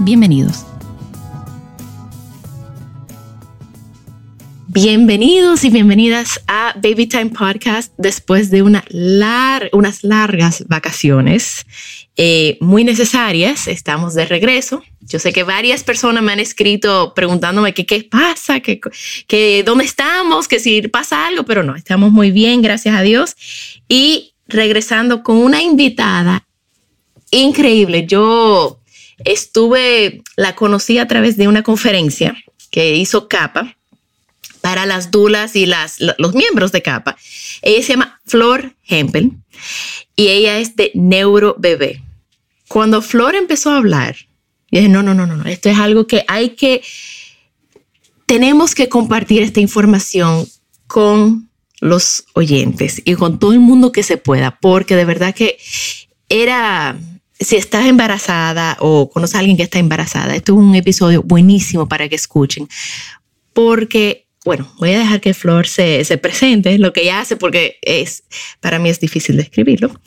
Bienvenidos. Bienvenidos y bienvenidas a Baby Time Podcast después de una unas largas vacaciones eh, muy necesarias. Estamos de regreso. Yo sé que varias personas me han escrito preguntándome qué pasa, que, que dónde estamos, que si pasa algo, pero no, estamos muy bien, gracias a Dios. Y regresando con una invitada increíble. Yo estuve, la conocí a través de una conferencia que hizo Capa para las dulas y las, los miembros de CAPA. Ella se llama Flor Hempel y ella es de Neurobebé. Cuando Flor empezó a hablar, yo dije, no, no, no, no, esto es algo que hay que, tenemos que compartir esta información con los oyentes y con todo el mundo que se pueda, porque de verdad que era, si estás embarazada o conoces a alguien que está embarazada, esto es un episodio buenísimo para que escuchen, porque bueno, voy a dejar que Flor se, se presente, lo que ella hace, porque es, para mí es difícil describirlo,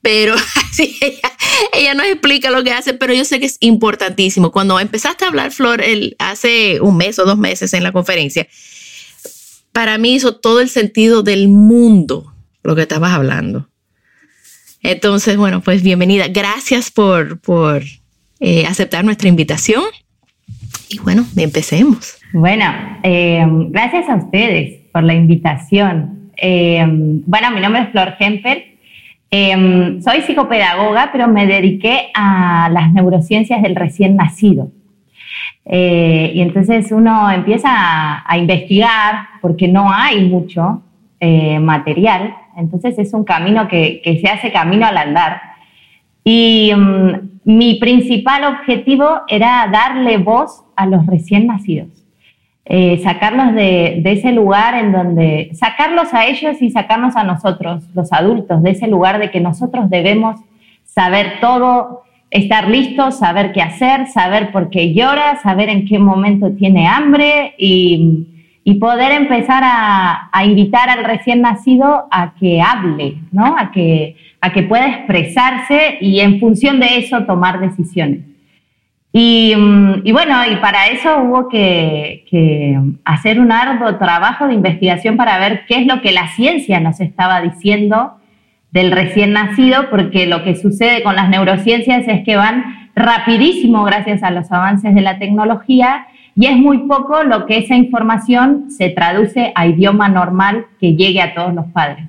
pero así ella, ella, nos explica lo que hace, pero yo sé que es importantísimo. Cuando empezaste a hablar, Flor, hace un mes o dos meses en la conferencia, para mí hizo todo el sentido del mundo lo que estabas hablando. Entonces, bueno, pues bienvenida. Gracias por, por eh, aceptar nuestra invitación. Y bueno, empecemos. Bueno, eh, gracias a ustedes por la invitación. Eh, bueno, mi nombre es Flor Hemper. Soy psicopedagoga, pero me dediqué a las neurociencias del recién nacido. y entonces uno empieza a, investigar porque no hay mucho material. Entonces es un camino que, se hace camino al andar. Y mm, mi principal objetivo era darle voz a los recién nacidos. Eh, sacarlos de, ese lugar en donde, sacarlos a ellos y sacarnos a nosotros, los adultos, de ese lugar de que nosotros debemos saber todo, estar listos, saber qué hacer, saber por qué llora, saber en qué momento tiene hambre y, poder empezar a, a, invitar al recién nacido a que hable, ¿no? a, que, a que pueda expresarse y en función de eso tomar decisiones. Mm, y, bueno, y para eso hubo que, hacer un arduo trabajo de investigación para ver qué es lo que la ciencia nos estaba diciendo del recién nacido, porque lo que sucede con las neurociencias es que van rapidísimo gracias a los avances de la tecnología y es muy poco lo que esa información se traduce a idioma normal que llegue a todos los padres.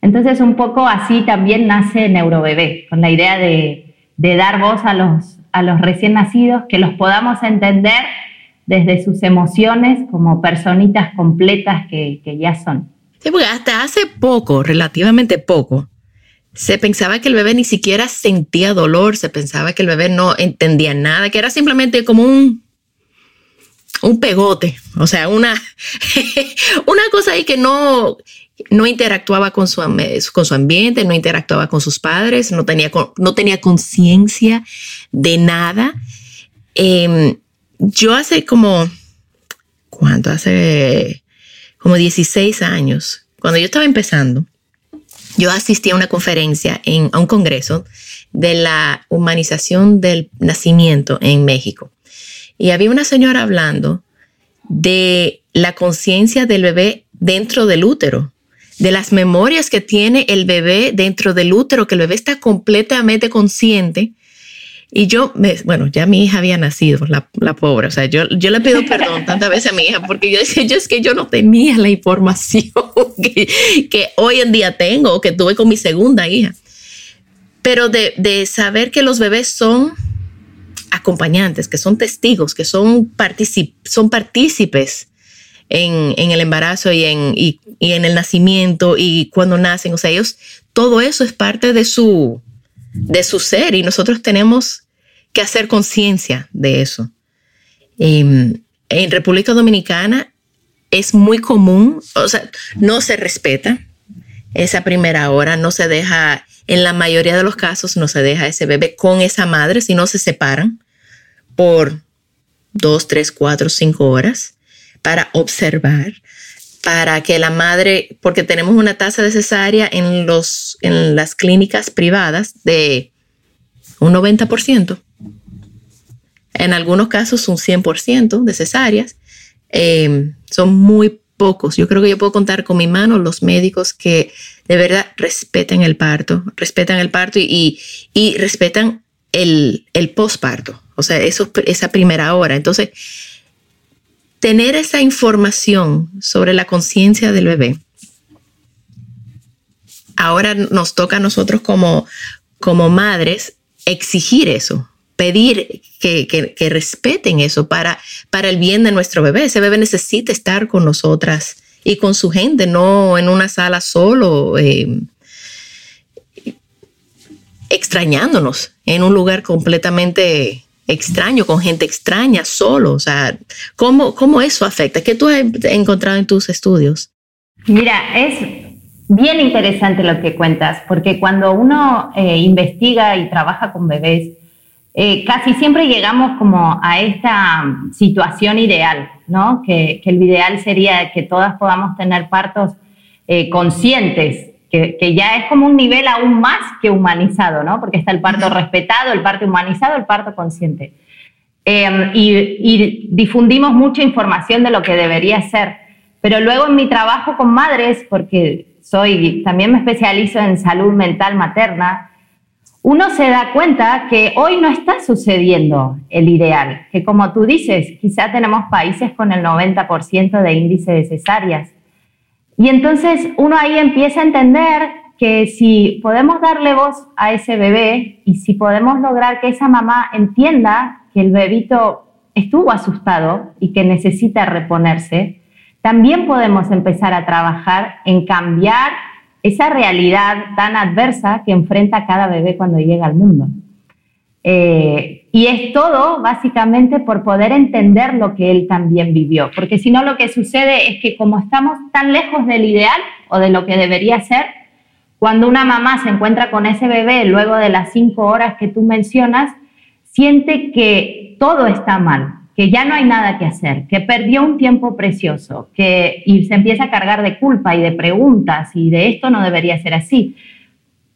Entonces, un poco así también nace Neurobebé, con la idea de, de dar voz a los a los recién nacidos, que los podamos entender desde sus emociones como personitas completas que, ya son. Sí, porque hasta hace poco, relativamente poco, se pensaba que el bebé ni siquiera sentía dolor, se pensaba que el bebé no entendía nada, que era simplemente como un, un pegote, o sea, una, una cosa ahí que no, no interactuaba con su, con su ambiente, no interactuaba con sus padres, no tenía, no tenía conciencia de nada. Em, yo hace como, ¿cuánto? Hace como 16 años, cuando yo estaba empezando, yo asistí a una conferencia, en, a un congreso de la humanización del nacimiento en México. Y había una señora hablando de la conciencia del bebé dentro del útero de las memorias que tiene el bebé dentro del útero, que el bebé está completamente consciente Y yo, me, bueno, ya mi hija había nacido, la, la pobre. O sea, yo, yo le pido perdón tantas veces a mi hija porque yo decía, yo es que yo no tenía la información que, hoy en día tengo que tuve con mi segunda hija. Pero de saber que los bebés son acompañantes, que son testigos, que son, particip son partícipes en, en, el embarazo y en, y, en el nacimiento y cuando nacen. O sea, ellos, todo eso es parte de su, de su ser y nosotros tenemos que hacer conciencia de eso. Em, en República Dominicana es muy común, o sea, no se respeta esa primera hora, no se deja, en la mayoría de los casos no se deja ese bebé con esa madre, si no se separan por dos, tres, cuatro, cinco horas para observar, para que la madre, porque tenemos una tasa de cesárea en, los, en las clínicas privadas de un 90%, en algunos casos un 100% de cesáreas, eh, son muy pocos. Yo creo que yo puedo contar con mi mano los médicos que de verdad respetan el parto, respetan el parto y, respetan el, el posparto, o sea, eso, esa primera hora. Entonces, tener esa información sobre la conciencia del bebé, ahora nos toca a nosotros como, como madres exigir eso, pedir que, que, respeten eso para, para el bien de nuestro bebé. Ese bebé necesita estar con nosotras y con su gente, no en una sala solo, eh, extrañándonos en un lugar completamente extraño, con gente extraña, solo. O sea, ¿cómo, cómo eso afecta? ¿Qué tú has encontrado en tus estudios? Mira, es bien interesante lo que cuentas, porque cuando uno eh, investiga y trabaja con bebés, eh, casi siempre llegamos como a esta situación ideal, ¿no? Que, que el ideal sería que todas podamos tener partos eh, conscientes, que, ya es como un nivel aún más que humanizado, ¿no? Porque está el parto respetado, el parto humanizado, el parto consciente. Em, y, difundimos mucha información de lo que debería ser. Pero luego en mi trabajo con madres, porque soy, también me especializo en salud mental materna, uno se da cuenta que hoy no está sucediendo el ideal, que como tú dices, quizá tenemos países con el 90% de índice de cesáreas. Y entonces uno ahí empieza a entender que si podemos darle voz a ese bebé y si podemos lograr que esa mamá entienda que el bebito estuvo asustado y que necesita reponerse, también podemos empezar a trabajar en cambiar esa realidad tan adversa que enfrenta cada bebé cuando llega al mundo. Eh, y es todo básicamente por poder entender lo que él también vivió, porque si no lo que sucede es que como estamos tan lejos del ideal o de lo que debería ser, cuando una mamá se encuentra con ese bebé luego de las cinco horas que tú mencionas, siente que todo está mal, que ya no hay nada que hacer, que perdió un tiempo precioso, que y se empieza a cargar de culpa y de preguntas y de esto no debería ser así.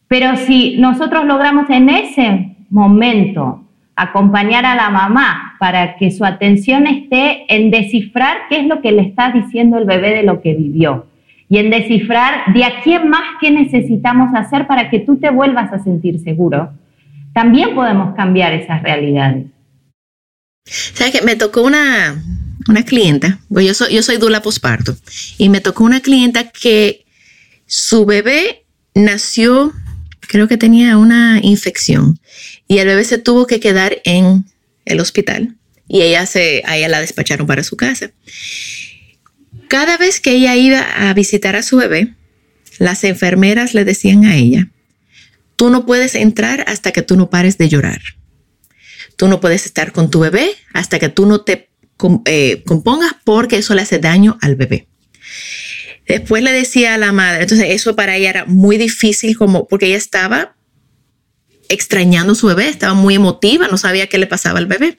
Pero si nosotros logramos en ese momento acompañar a la mamá para que su atención esté en descifrar qué es lo que le está diciendo el bebé de lo que vivió y en descifrar de aquí en más qué necesitamos hacer para que tú te vuelvas a sentir seguro, también podemos cambiar esas realidades. ¿Sabes que Me tocó una, una clienta, pues yo soy, yo soy dula posparto, y me tocó una clienta que su bebé nació creo que tenía una infección y el bebé se tuvo que quedar en el hospital y ella se, a ella la despacharon para su casa. Cada vez que ella iba a visitar a su bebé, las enfermeras le decían a ella, tú no puedes entrar hasta que tú no pares de llorar. Tú no puedes estar con tu bebé hasta que tú no te eh, compongas porque eso le hace daño al bebé. Después le decía a la madre, entonces eso para ella era muy difícil como porque ella estaba extrañando a su bebé, estaba muy emotiva, no sabía qué le pasaba al bebé.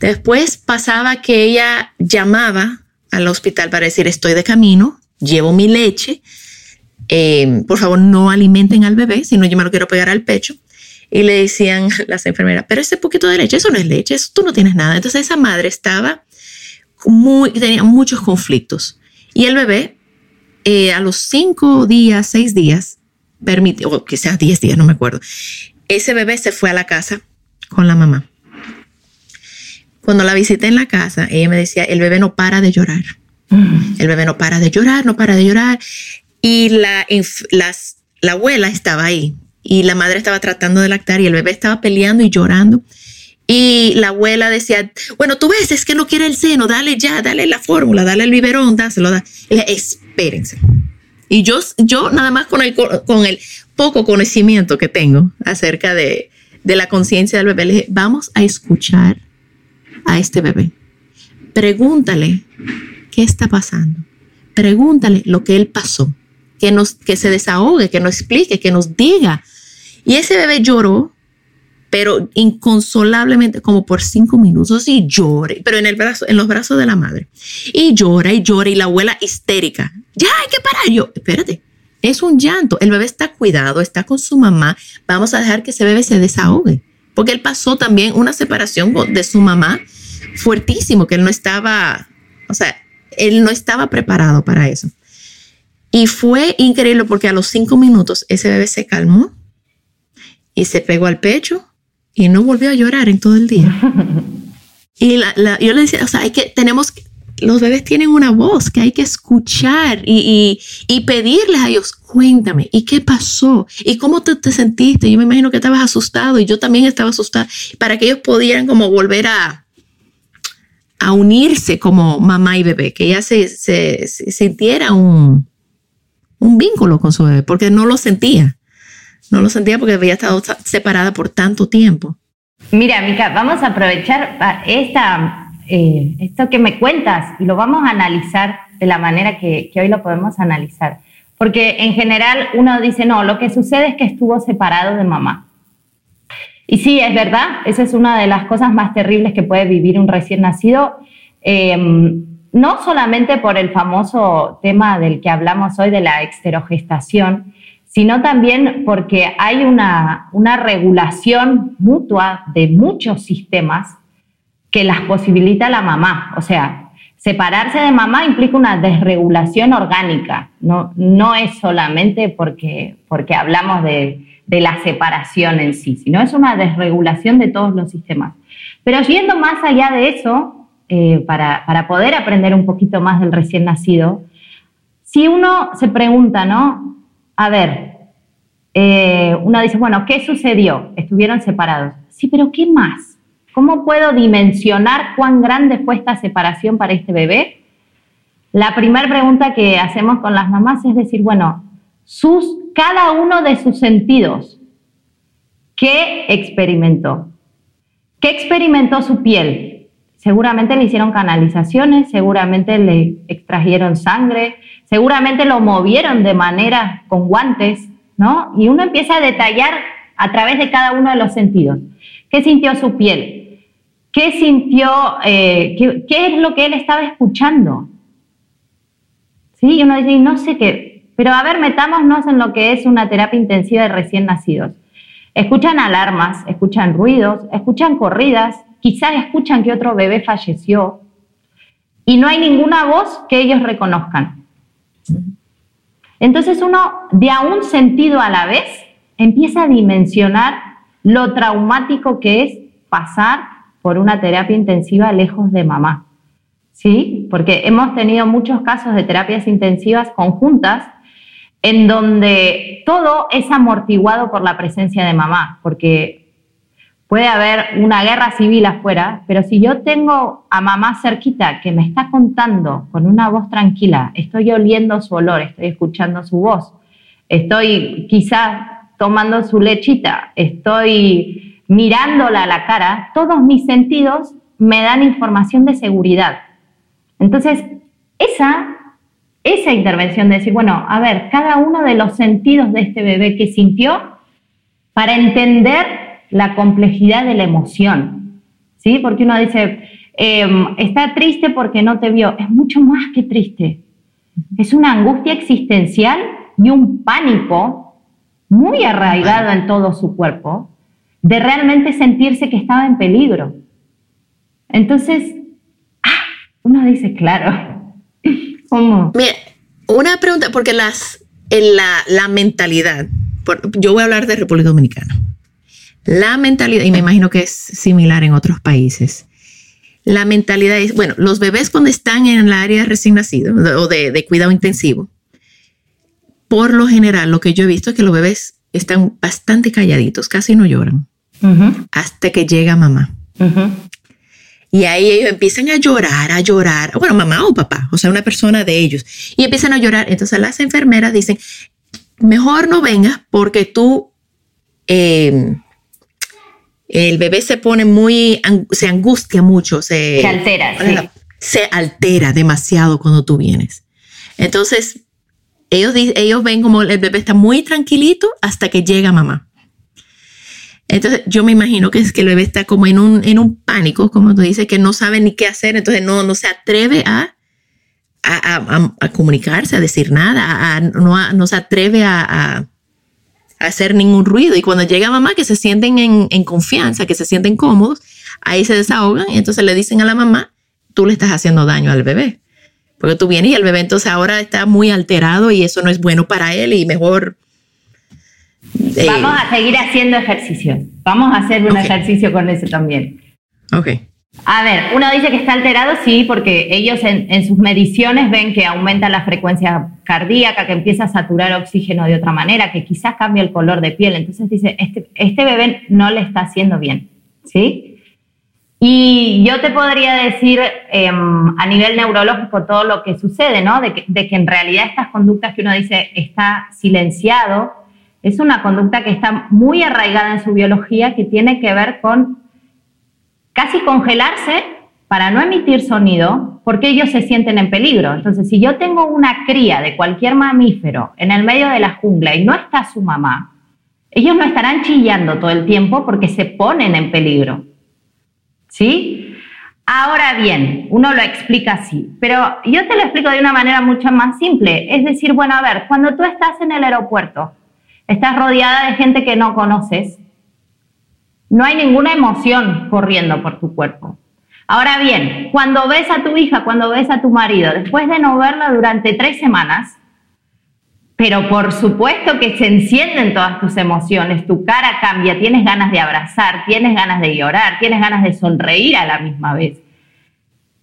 Después pasaba que ella llamaba al hospital para decir estoy de camino, llevo mi leche, eh, por favor no alimenten al bebé, si no yo me lo quiero pegar al pecho. Y le decían las enfermeras, pero ese poquito de leche, eso no es leche, eso tú no tienes nada. Entonces esa madre estaba muy, tenía muchos conflictos. Y el bebé eh, a los cinco días, seis días, permitió, quizás diez días, no me acuerdo, ese bebé se fue a la casa con la mamá. Cuando la visité en la casa, ella me decía, el bebé no para de llorar. El bebé no para de llorar, no para de llorar. Y la, las, la abuela estaba ahí y la madre estaba tratando de lactar y el bebé estaba peleando y llorando. Y la abuela decía, bueno, tú ves, es que no quiere el seno, dale ya, dale la fórmula, dale el biberón, dáselo. Da. Espérense. Y yo, yo nada más con el, con el poco conocimiento que tengo acerca de, de la conciencia del bebé, le dije, vamos a escuchar a este bebé. Pregúntale qué está pasando. Pregúntale lo que él pasó. Que, nos, que se desahogue, que nos explique, que nos diga. Y ese bebé lloró, pero inconsolablemente, como por cinco minutos, y llora, pero en, el brazo, en los brazos de la madre. Y llora y llora, y la abuela histérica. Ya hay que parar. Yo, espérate, es un llanto. El bebé está cuidado, está con su mamá. Vamos a dejar que ese bebé se desahogue. Porque él pasó también una separación de su mamá fuertísimo, que él no estaba, o sea, él no estaba preparado para eso. Y fue increíble porque a los cinco minutos ese bebé se calmó y se pegó al pecho y no volvió a llorar en todo el día. Y yo le decía, o sea, hay que, tenemos, los bebés tienen una voz que hay que escuchar y, y, pedirles a ellos, cuéntame, ¿y qué pasó? ¿Y cómo te, te, sentiste? Yo me imagino que estabas asustado y yo también estaba asustada, para que ellos pudieran como volver a, a unirse como mamá y bebé, que ella se, se, sintiera un, un vínculo con su bebé, porque no lo sentía. No lo sentía porque había estado separada por tanto tiempo. Mira, Mica, vamos a aprovechar esta, eh, esto que me cuentas y lo vamos a analizar de la manera que, hoy lo podemos analizar. Porque en general uno dice, no, lo que sucede es que estuvo separado de mamá. Y sí, es verdad, esa es una de las cosas más terribles que puede vivir un recién nacido, em, no solamente por el famoso tema del que hablamos hoy de la exterogestación, sino también porque hay una, una regulación mutua de muchos sistemas que las posibilita la mamá. O sea, separarse de mamá implica una desregulación orgánica, no, no es solamente porque, porque hablamos de de la separación en sí, sino es una desregulación de todos los sistemas. Pero yendo más allá de eso, eh, para, poder aprender un poquito más del recién nacido, si uno se pregunta, ¿no? A ver, eh, uno dice, bueno, ¿qué sucedió? Estuvieron separados. Sí, pero ¿qué más? ¿Cómo puedo dimensionar cuán grande fue esta separación para este bebé? La primera pregunta que hacemos con las mamás es decir, bueno, sus, cada uno de sus sentidos. ¿Qué experimentó? ¿Qué experimentó su piel? Seguramente le hicieron canalizaciones, seguramente le extrajeron sangre, seguramente lo movieron de manera con guantes, ¿no? Y uno empieza a detallar a través de cada uno de los sentidos. ¿Qué sintió su piel? ¿Qué sintió? Eh, qué, qué, es lo que él estaba escuchando? Sí, y uno dice, no sé qué, pero a ver, metámonos en lo que es una terapia intensiva de recién nacidos. Escuchan alarmas, escuchan ruidos, escuchan corridas, quizás escuchan que otro bebé falleció y no hay ninguna voz que ellos reconozcan. Entonces uno, de a un sentido a la vez, empieza a dimensionar lo traumático que es pasar por una terapia intensiva lejos de mamá. ¿Sí? Porque hemos tenido muchos casos de terapias intensivas conjuntas en donde todo es amortiguado por la presencia de mamá, porque puede haber una guerra civil afuera, pero si yo tengo a mamá cerquita que me está contando con una voz tranquila, estoy oliendo su olor, estoy escuchando su voz, estoy quizás tomando su lechita, estoy mirándola a la cara, todos mis sentidos me dan información de seguridad. Entonces, esa esa intervención de decir, bueno, a ver, cada uno de los sentidos de este bebé que sintió para entender la complejidad de la emoción, ¿sí? Porque uno dice, em, está triste porque no te vio, es mucho más que triste, es una angustia existencial y un pánico muy arraigado en todo su cuerpo de realmente sentirse que estaba en peligro. Entonces, ah, uno dice, claro, ¿Cómo? Mira, una pregunta, porque las, en la, la mentalidad, yo voy a hablar de República Dominicana. La mentalidad, y me imagino que es similar en otros países, la mentalidad es, bueno, los bebés cuando están en el área recién nacido o de, cuidado intensivo, por lo general lo que yo he visto es que los bebés están bastante calladitos, casi no lloran, hasta que llega mamá. Y ahí ellos empiezan a llorar, a llorar, bueno, mamá o papá, o sea, una persona de ellos, y empiezan a llorar. Entonces las enfermeras dicen, mejor no vengas porque tú... Eh, el bebé se pone muy, se angustia mucho, se, altera, sí. se altera demasiado cuando tú vienes. Entonces, ellos, ellos ven como el bebé está muy tranquilito hasta que llega mamá. Entonces, yo me imagino que es que el bebé está como en un, en un pánico, como tú dices, que no sabe ni qué hacer, entonces no, no se atreve a, a, comunicarse, a decir nada, no, no, se atreve a, hacer ningún ruido. Y cuando llega mamá, que se sienten en, confianza, que se sienten cómodos, ahí se desahogan y entonces le dicen a la mamá, tú le estás haciendo daño al bebé. Porque tú vienes y el bebé entonces ahora está muy alterado y eso no es bueno para él y mejor... Eh, Vamos a seguir haciendo ejercicio. Vamos a hacer un ejercicio con eso también. Ok. A ver, uno dice que está alterado, sí, porque ellos en, sus mediciones ven que aumenta la frecuencia cardíaca, que empieza a saturar oxígeno de otra manera, que quizás cambia el color de piel. Entonces dice, este, este bebé no le está haciendo bien, ¿sí? Y yo te podría decir em, a nivel neurológico todo lo que sucede, ¿no? De que, de que en realidad estas conductas que uno dice está silenciado, es una conducta que está muy arraigada en su biología, que tiene que ver con casi congelarse para no emitir sonido porque ellos se sienten en peligro. Entonces, si yo tengo una cría de cualquier mamífero en el medio de la jungla y no está su mamá, ellos no estarán chillando todo el tiempo porque se ponen en peligro. ¿Sí? Ahora bien, uno lo explica así, pero yo te lo explico de una manera mucho más simple. Es decir, bueno, a ver, cuando tú estás en el aeropuerto, estás rodeada de gente que no conoces, no hay ninguna emoción corriendo por tu cuerpo. Ahora bien, cuando ves a tu hija, cuando ves a tu marido, después de no verla durante tres semanas, pero por supuesto que se encienden todas tus emociones, tu cara cambia, tienes ganas de abrazar, tienes ganas de llorar, tienes ganas de sonreír a la misma vez.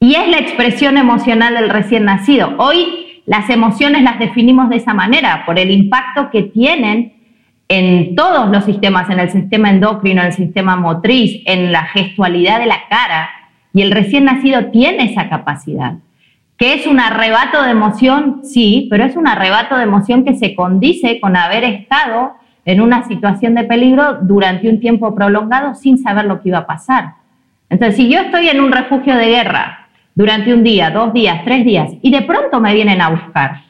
Y es la expresión emocional del recién nacido. Hoy las emociones las definimos de esa manera, por el impacto que tienen en todos los sistemas, en el sistema endocrino, en el sistema motriz, en la gestualidad de la cara, y el recién nacido tiene esa capacidad. ¿Que es un arrebato de emoción? Sí, pero es un arrebato de emoción que se condice con haber estado en una situación de peligro durante un tiempo prolongado sin saber lo que iba a pasar. Entonces, si yo estoy en un refugio de guerra durante un día, dos días, tres días, y de pronto me vienen a buscar,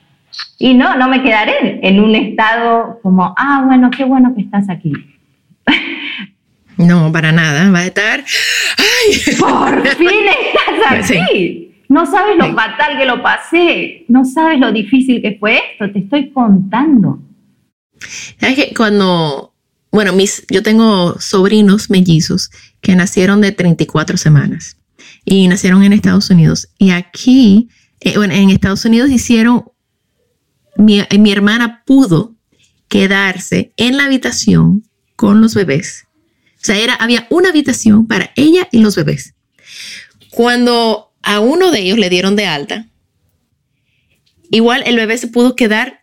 y no, no me quedaré en un estado como, ah, bueno, qué bueno que estás aquí. No, para nada, va a estar. ¡Ay! Por fin estás aquí. No sabes lo fatal que lo pasé, no sabes lo difícil que fue esto, te estoy contando. Sabes que cuando, bueno, mis, yo tengo sobrinos mellizos que nacieron de 34 semanas y nacieron en Estados Unidos. Y aquí, eh, bueno, en Estados Unidos hicieron eh, mi, hermana pudo quedarse en la habitación con los bebés. O sea, era, había una habitación para ella y los bebés. Cuando a uno de ellos le dieron de alta, igual el bebé se pudo quedar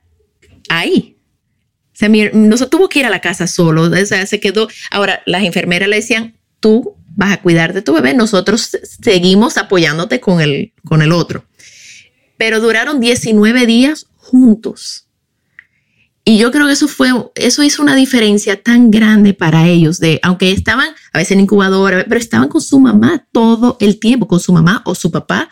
ahí. O sea, no se tuvo que ir a la casa solo. O sea, se quedó. Ahora, las enfermeras le decían, tú vas a cuidar de tu bebé, nosotros seguimos apoyándote con el, con el otro. Pero duraron 19 días juntos. Y yo creo que eso fue, eso hizo una diferencia tan grande para ellos, de aunque estaban a veces en incubadora, pero estaban con su mamá todo el tiempo, con su mamá o su papá.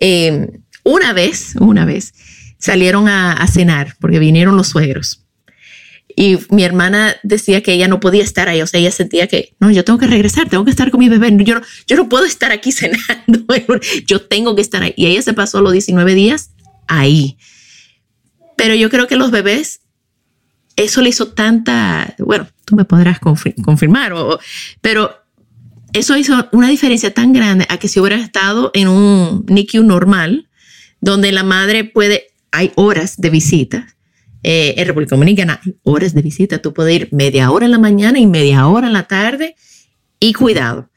Em, una vez, una vez, salieron a, cenar porque vinieron los suegros. Y mi hermana decía que ella no podía estar ahí, o sea, ella sentía que, no, yo tengo que regresar, tengo que estar con mi bebé, yo no, yo no puedo estar aquí cenando, yo tengo que estar ahí. Y ella se pasó los 19 días ahí. Pero yo creo que los bebés, eso le hizo tanta, bueno, tú me podrás confirmar, pero eso hizo una diferencia tan grande a que si hubiera estado en un NICU normal, donde la madre puede, hay horas de visitas, Eh, en República Dominicana horas de visita. Tú puedes ir media hora en la mañana y media hora en la tarde y cuidado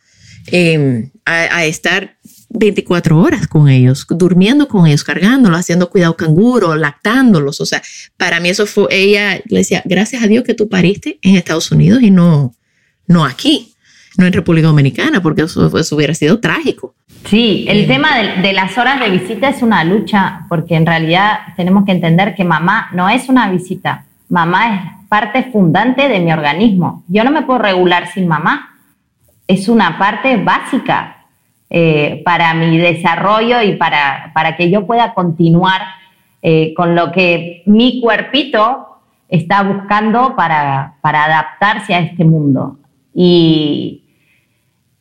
em, a, estar 24 horas con ellos, durmiendo con ellos, cargándolos, haciendo cuidado canguro, lactándolos. O sea, para mí eso fue, ella le decía, gracias a Dios que tú pariste en Estados Unidos y no, no aquí, no en República Dominicana, porque eso, hubiera sido trágico. Sí, el tema de, las horas de visita es una lucha, porque en realidad tenemos que entender que mamá no es una visita, mamá es parte fundante de mi organismo. Yo no me puedo regular sin mamá, es una parte básica eh, para mi desarrollo y para, para que yo pueda continuar eh, con lo que mi cuerpito está buscando para, para adaptarse a este mundo. Y,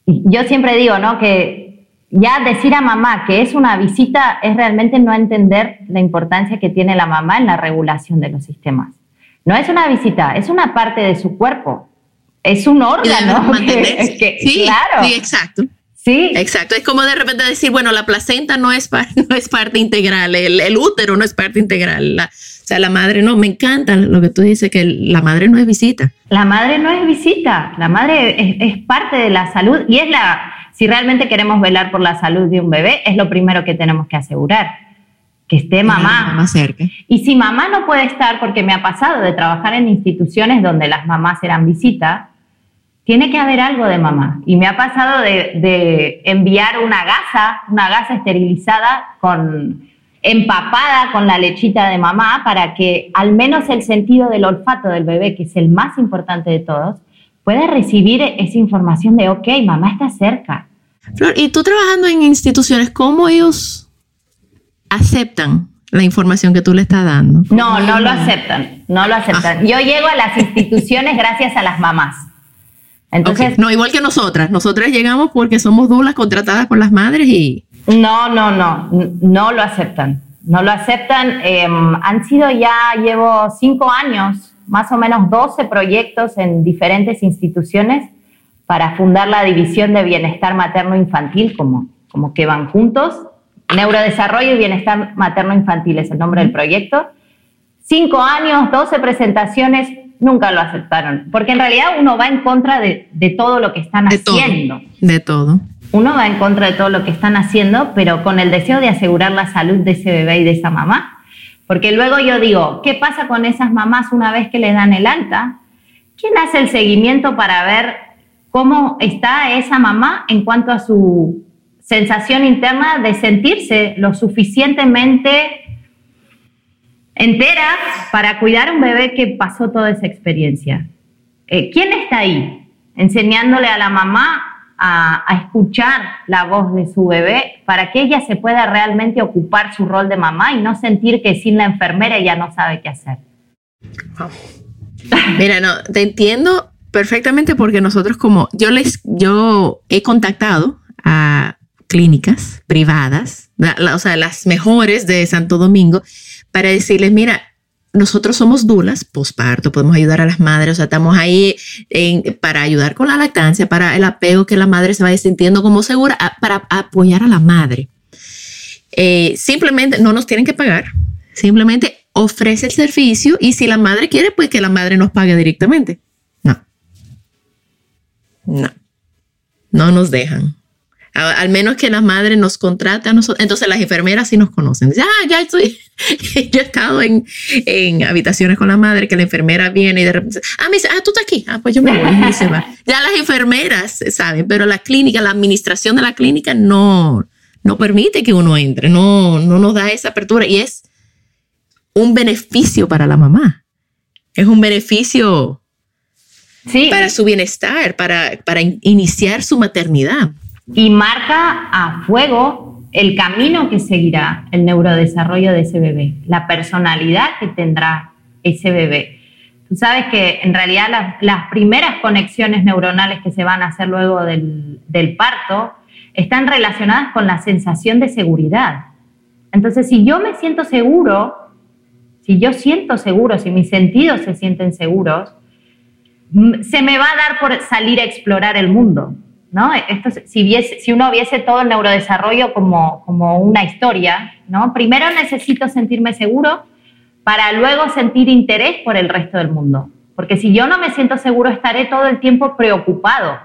yo siempre digo, ¿no? Que ya decir a mamá que es una visita es realmente no entender la importancia que tiene la mamá en la regulación de los sistemas. No es una visita, es una parte de su cuerpo. Es un órgano. Que, sí, claro. Sí, exacto. Sí. Exacto. Es como de repente decir, bueno, la placenta no es, no es parte integral, el, útero no es parte integral. La, o sea, la madre no, me encanta lo que tú dices, que la madre no es visita. La madre no es visita, la madre es, es parte de la salud y es la, si realmente queremos velar por la salud de un bebé, es lo primero que tenemos que asegurar que esté mamá. Más cerca. Y si mamá no puede estar, porque me ha pasado de trabajar en instituciones donde las mamás eran visita, tiene que haber algo de mamá. Y me ha pasado de, enviar una gasa, una gasa esterilizada con empapada con la lechita de mamá para que al menos el sentido del olfato del bebé, que es el más importante de todos, pueda recibir esa información de, ok, mamá está cerca. Flor, y tú trabajando en instituciones, ¿cómo ellos aceptan la información que tú le estás dando? No, no lo aceptan, no lo aceptan. Ah. Yo llego a las instituciones gracias a las mamás. Entonces, no, igual que nosotras. Nosotras llegamos porque somos dulas contratadas por las madres y... No, no, no, no lo aceptan. No lo aceptan. Em, han sido ya, llevo cinco años, más o menos 12 proyectos en diferentes instituciones para fundar la División de Bienestar Materno-Infantil, como, como que van juntos. Neurodesarrollo y Bienestar Materno-Infantil es el nombre del proyecto. Cinco años, 12 presentaciones, nunca lo aceptaron, porque en realidad uno va en contra de, todo lo que están haciendo. de todo. Uno va en contra de todo lo que están haciendo, pero con el deseo de asegurar la salud de ese bebé y de esa mamá. Porque luego yo digo, ¿qué pasa con esas mamás una vez que le dan el alta? ¿Quién hace el seguimiento para ver cómo está esa mamá en cuanto a su sensación interna de sentirse lo suficientemente entera para cuidar a un bebé que pasó toda esa experiencia. Eh, ¿Quién está ahí enseñándole a la mamá a, escuchar la voz de su bebé para que ella se pueda realmente ocupar su rol de mamá y no sentir que sin la enfermera ella no sabe qué hacer? Mira, no, te entiendo perfectamente porque nosotros como yo les yo he contactado a clínicas privadas, o sea, las mejores de Santo Domingo para decirles, mira, nosotros somos dulas, posparto, podemos ayudar a las madres, o sea, estamos ahí para ayudar con la lactancia, para el apego que la madre se vaya sintiendo como segura, para apoyar a la madre. Eh, simplemente no nos tienen que pagar, simplemente ofrece el servicio y si la madre quiere, pues que la madre nos pague directamente. No. No. No nos dejan al menos que las madres nos contraten a nosotros. Entonces las enfermeras sí nos conocen. Ya, ah, ya estoy. Yo he estado en, en, habitaciones con la madre que la enfermera viene y de repente, ah, me dice, ah, tú estás aquí. Ah, pues yo me voy y se va. Ya las enfermeras saben, pero la clínica, la administración de la clínica no, no permite que uno entre, no, no nos da esa apertura y es un beneficio para la mamá. Es un beneficio sí. para su bienestar, para, para iniciar su maternidad y marca a fuego el camino que seguirá el neurodesarrollo de ese bebé, la personalidad que tendrá ese bebé. Tú sabes que en realidad las, primeras conexiones neuronales que se van a hacer luego del, parto están relacionadas con la sensación de seguridad. Entonces, si yo me siento seguro, si yo siento seguro, si mis sentidos se sienten seguros, se me va a dar por salir a explorar el mundo. ¿No? Esto, si, si uno viese todo el neurodesarrollo como, como una historia, ¿no? Primero necesito sentirme seguro para luego sentir interés por el resto del mundo. Porque si yo no me siento seguro, estaré todo el tiempo preocupado,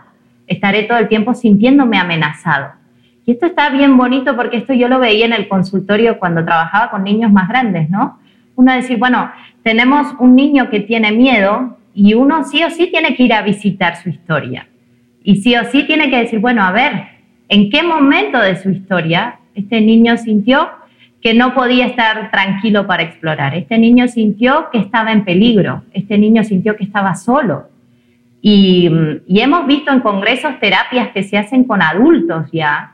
estaré todo el tiempo sintiéndome amenazado. Y esto está bien bonito porque esto yo lo veía en el consultorio cuando trabajaba con niños más grandes, ¿no? Uno decir, bueno, tenemos un niño que tiene miedo y uno sí o sí tiene que ir a visitar su historia. Y sí o sí tiene que decir, bueno, a ver, ¿en qué momento de su historia este niño sintió que no podía estar tranquilo para explorar? Este niño sintió que estaba en peligro, este niño sintió que estaba solo. Y, hemos visto en congresos terapias que se hacen con adultos ya,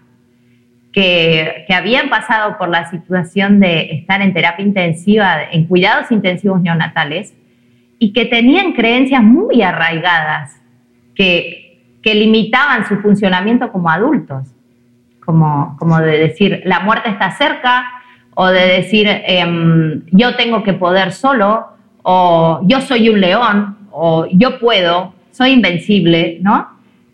que, habían pasado por la situación de estar en terapia intensiva, en cuidados intensivos neonatales, y que tenían creencias muy arraigadas que, que limitaban su funcionamiento como adultos, como, como de decir, la muerte está cerca, o de decir, em, yo tengo que poder solo, o yo soy un león, o yo puedo, soy invencible, ¿no?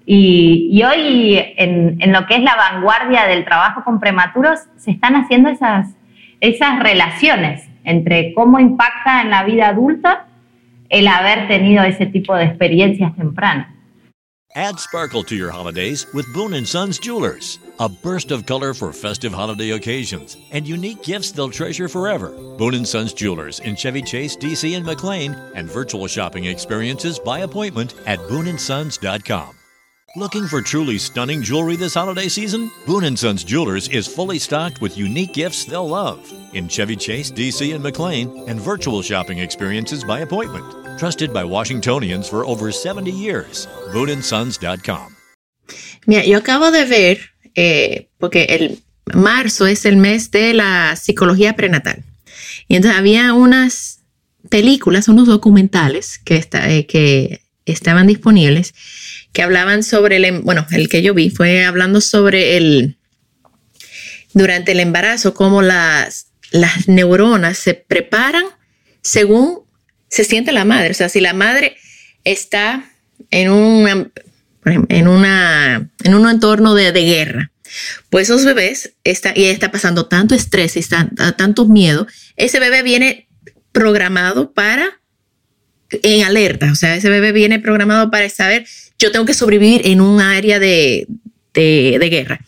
Y, hoy en, en, lo que es la vanguardia del trabajo con prematuros se están haciendo esas, esas relaciones entre cómo impacta en la vida adulta el haber tenido ese tipo de experiencias tempranas. Add sparkle to your holidays with Boone & Sons Jewelers. A burst of color for festive holiday occasions and unique gifts they'll treasure forever. Boone & Sons Jewelers in Chevy Chase, DC and McLean and virtual shopping experiences by appointment at booneandsons.com. Looking for truly stunning jewelry this holiday season? Boone & Sons Jewelers is fully stocked with unique gifts they'll love in Chevy Chase, DC, and McLean, and virtual shopping experiences by appointment. Trusted by Washingtonians for over 70 years. BooneAndSons.com. Mira, yo acabo de ver, eh, porque el marzo es el mes de la psicología prenatal. Y entonces había unas películas, unos documentales que, está, eh, que estaban disponibles que hablaban sobre el, em, bueno, el que yo vi fue hablando sobre el, durante el embarazo, cómo las, las neuronas se preparan según se siente la madre. O sea, si la madre está en un, en una, en un entorno de, de guerra, pues esos bebés está, y está pasando tanto estrés y está, tanto miedo, ese bebé viene programado para en alerta, o sea, ese bebé viene programado para saber yo tengo que sobrevivir en un área de, de, guerra.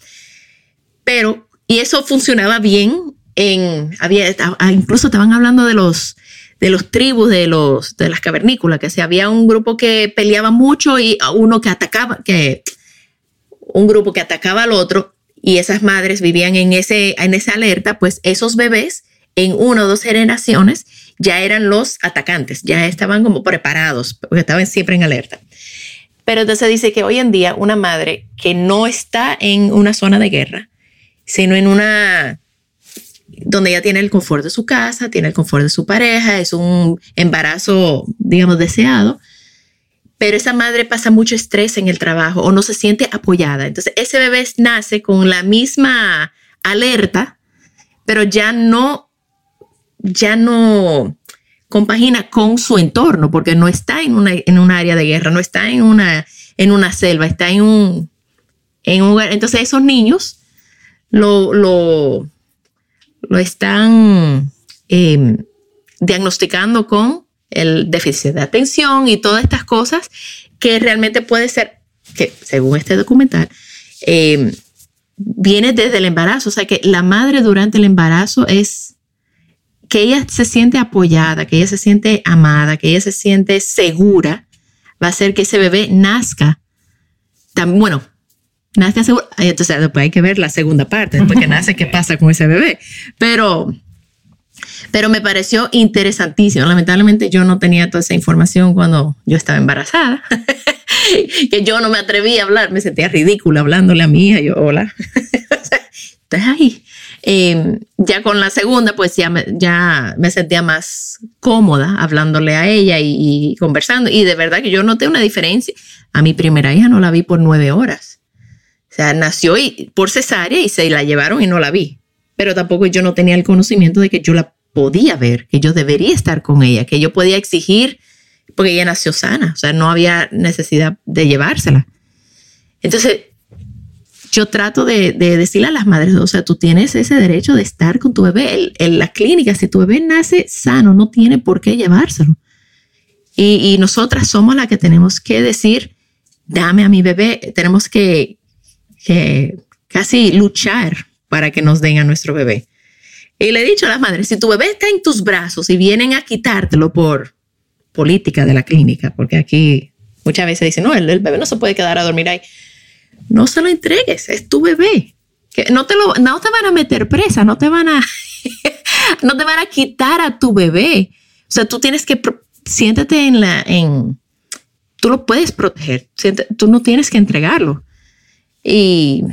Pero, y eso funcionaba bien en, había, incluso estaban hablando de los, de los tribus, de, los, de las cavernícolas, que si había un grupo que peleaba mucho y uno que atacaba, que un grupo que atacaba al otro y esas madres vivían en, ese, en esa alerta, pues esos bebés en una o dos generaciones ya eran los atacantes, ya estaban como preparados, porque estaban siempre en alerta. Pero entonces dice que hoy en día una madre que no está en una zona de guerra, sino en una donde ella tiene el confort de su casa, tiene el confort de su pareja, es un embarazo, digamos, deseado, pero esa madre pasa mucho estrés en el trabajo o no se siente apoyada. Entonces, ese bebé nace con la misma alerta, pero ya no, ya no compagina con su entorno, porque no está en una, en un área de guerra, no está en una, en una selva, está en un, en un lugar. Entonces esos niños lo, lo, lo están eh, diagnosticando con el déficit de atención y todas estas cosas que realmente puede ser, que según este documental, eh, viene desde el embarazo. O sea que la madre durante el embarazo es que ella se siente apoyada, que ella se siente amada, que ella se siente segura, va a hacer que ese bebé nazca. Bueno, nazca seguro. Entonces, después hay que ver la segunda parte, después que nace, qué pasa con ese bebé. Pero, pero me pareció interesantísimo. Lamentablemente yo no tenía toda esa información cuando yo estaba embarazada, que yo no me atreví a hablar, me sentía ridícula hablándole a mi hija, yo, hola. Estás ahí. Em, ya con la segunda, pues ya me, ya me sentía más cómoda hablándole a ella y, conversando. Y de verdad que yo noté una diferencia. A mi primera hija no la vi por nueve horas. O sea, nació y, por cesárea y se la llevaron y no la vi. Pero tampoco yo no tenía el conocimiento de que yo la podía ver, que yo debería estar con ella, que yo podía exigir, porque ella nació sana. O sea, no había necesidad de llevársela. Entonces, yo trato de, decirle a las madres, o sea, tú tienes ese derecho de estar con tu bebé en, la clínica. Si tu bebé nace sano, no tiene por qué llevárselo. Y, nosotras somos las que tenemos que decir, dame a mi bebé, tenemos que, que casi luchar para que nos den a nuestro bebé. Y le he dicho a las madres, si tu bebé está en tus brazos y vienen a quitártelo por política de la clínica, porque aquí muchas veces dicen, no, el, bebé no se puede quedar a dormir ahí. No se lo entregues, es tu bebé. Que no, te lo, no te van a meter presa, no te van a, no te van a quitar a tu bebé. O sea, tú tienes que, siéntate en la, en, tú lo puedes proteger, tú no tienes que entregarlo. Y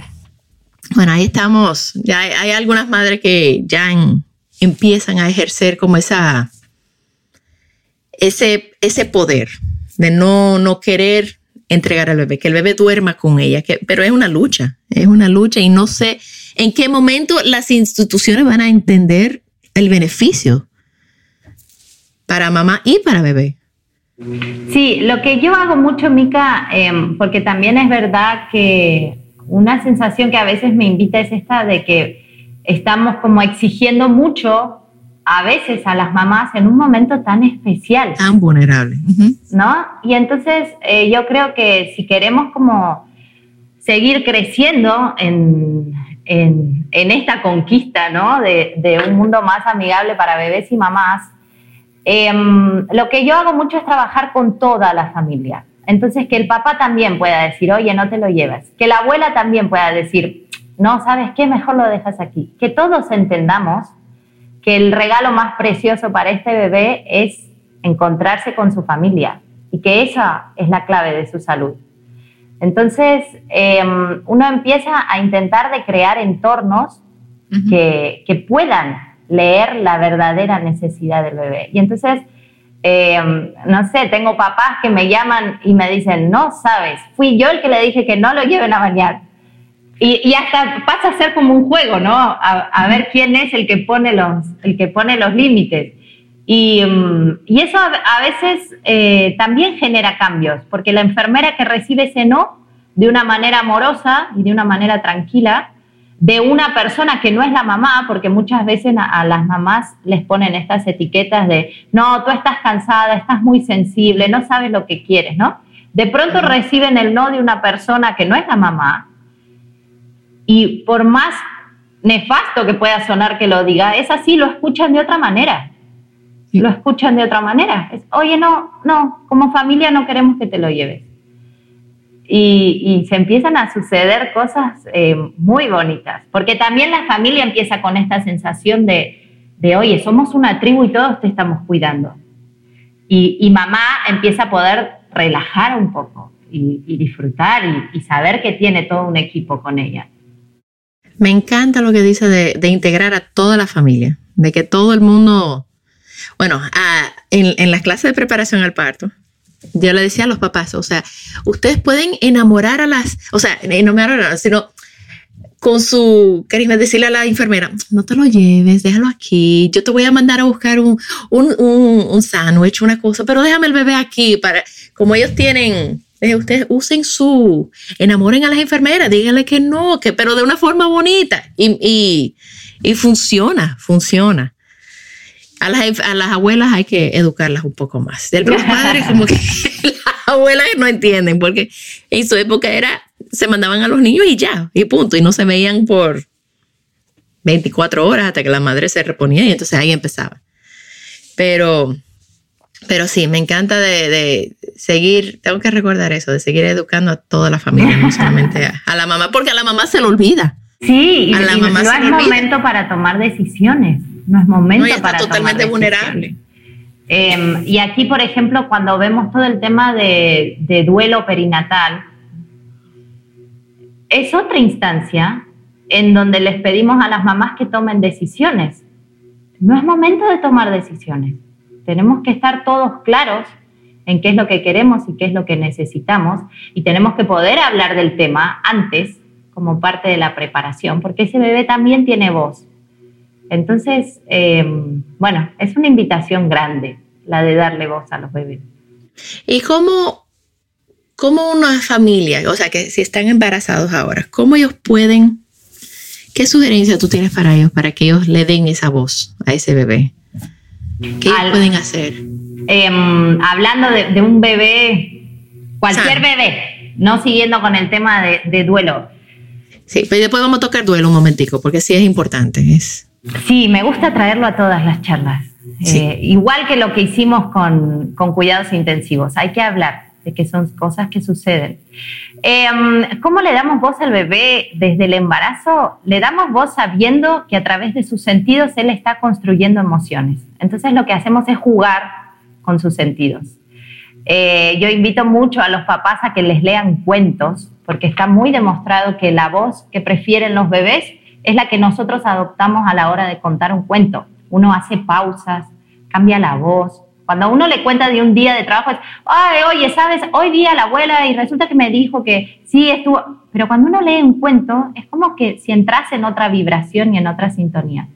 bueno, ahí estamos. Ya hay, algunas madres que ya empiezan a ejercer como esa, ese, ese poder de no, no querer entregar al bebé, que el bebé duerma con ella, que, pero es una lucha, es una lucha y no sé en qué momento las instituciones van a entender el beneficio para mamá y para bebé. Sí, lo que yo hago mucho, Mica, em, porque también es verdad que una sensación que a veces me invita es esta de que estamos como exigiendo mucho a veces a las mamás en un momento tan especial. Tan vulnerable. ¿No? Y entonces eh, yo creo que si queremos como seguir creciendo en, en, esta conquista, ¿no? De, de, un mundo más amigable para bebés y mamás, em, lo que yo hago mucho es trabajar con toda la familia. Entonces, que el papá también pueda decir, oye, no te lo llevas. Que la abuela también pueda decir, no, ¿sabes qué? Mejor lo dejas aquí. Que todos entendamos que el regalo más precioso para este bebé es encontrarse con su familia y que esa es la clave de su salud. Entonces, em, uno empieza a intentar de crear entornos que, que puedan leer la verdadera necesidad del bebé. Y entonces, eh, no sé, tengo papás que me llaman y me dicen, no sabes, fui yo el que le dije que no lo lleven a bañar. Y, hasta pasa a ser como un juego, ¿no? A, ver quién es el que pone los, el que pone los límites. Y, mm, eso a, veces eh, también genera cambios, porque la enfermera que recibe ese no de una manera amorosa y de una manera tranquila, de una persona que no es la mamá, porque muchas veces a, las mamás les ponen estas etiquetas de, no, tú estás cansada, estás muy sensible, no sabes lo que quieres, ¿no? De pronto reciben el no de una persona que no es la mamá y por más nefasto que pueda sonar que lo diga, es así, lo escuchan de otra manera. Lo escuchan de otra manera. Es, Oye, no, no, como familia no queremos que te lo lleves y, se empiezan a suceder cosas eh, muy bonitas, porque también la familia empieza con esta sensación de, de oye, somos una tribu y todos te estamos cuidando. Y, mamá empieza a poder relajar un poco y, disfrutar y, saber que tiene todo un equipo con ella. Me encanta lo que dice de, integrar a toda la familia, de que todo el mundo, bueno, en, en las clases de preparación al parto, yo le decía a los papás, o sea, ustedes pueden enamorar a las, o sea, enamorar sino con su carisma, decirle a la enfermera, no te lo lleves, déjalo aquí, yo te voy a mandar a buscar un, un, un, un sándwich, una cosa, pero déjame el bebé aquí para, como ellos tienen, eh, ustedes usen su, enamoren a las enfermeras, díganle que no, que, pero de una forma bonita y, y, y funciona, funciona a las, abuelas hay que educarlas un poco más. Los padres como que las abuelas no entienden porque en su época era, se mandaban a los niños y ya, y punto, y no se veían por 24 horas hasta que la madre se reponía y entonces ahí empezaba. Pero, pero sí, me encanta de, seguir, tengo que recordar eso, de seguir educando a toda la familia, no solamente a, la mamá, porque a la mamá se lo olvida. Sí, a la mamá no es momento para tomar decisiones no es momento no, para totalmente vulnerable. Em, y aquí, por ejemplo, cuando vemos todo el tema de, de duelo perinatal, es otra instancia en donde les pedimos a las mamás que tomen decisiones. No es momento de tomar decisiones. Tenemos que estar todos claros en qué es lo que queremos y qué es lo que necesitamos y tenemos que poder hablar del tema antes como parte de la preparación, porque ese bebé también tiene voz. Entonces, em, bueno, es una invitación grande la de darle voz a los bebés. ¿Y cómo, ¿cómo una familia, o sea, que si están embarazados ahora, cómo ellos pueden, qué sugerencia tú tienes para ellos, para que ellos le den esa voz a ese bebé? ¿Qué pueden hacer? Em, hablando de, un bebé, cualquier bebé, no siguiendo con el tema de, duelo. Sí, pero después vamos a tocar duelo un momentico, porque sí es importante. Es... Sí, me gusta traerlo a todas las charlas. Eh, igual que lo que hicimos con, con cuidados intensivos, hay que hablar de que son cosas que suceden. Em, ¿Cómo le damos voz al bebé desde el embarazo? Le damos voz sabiendo que a través de sus sentidos él está construyendo emociones. Entonces lo que hacemos es jugar con sus sentidos. Eh, yo invito mucho a los papás a que les lean cuentos, porque está muy demostrado que la voz que prefieren los bebés es la que nosotros adoptamos a la hora de contar un cuento. Uno hace pausas, cambia la voz, cuando uno le cuenta de un día de trabajo, es, ay, oye, ¿sabes? Hoy día la abuela y resulta que me dijo que sí estuvo. Pero cuando uno lee un cuento, es como que si entrase en otra vibración y en otra sintonía.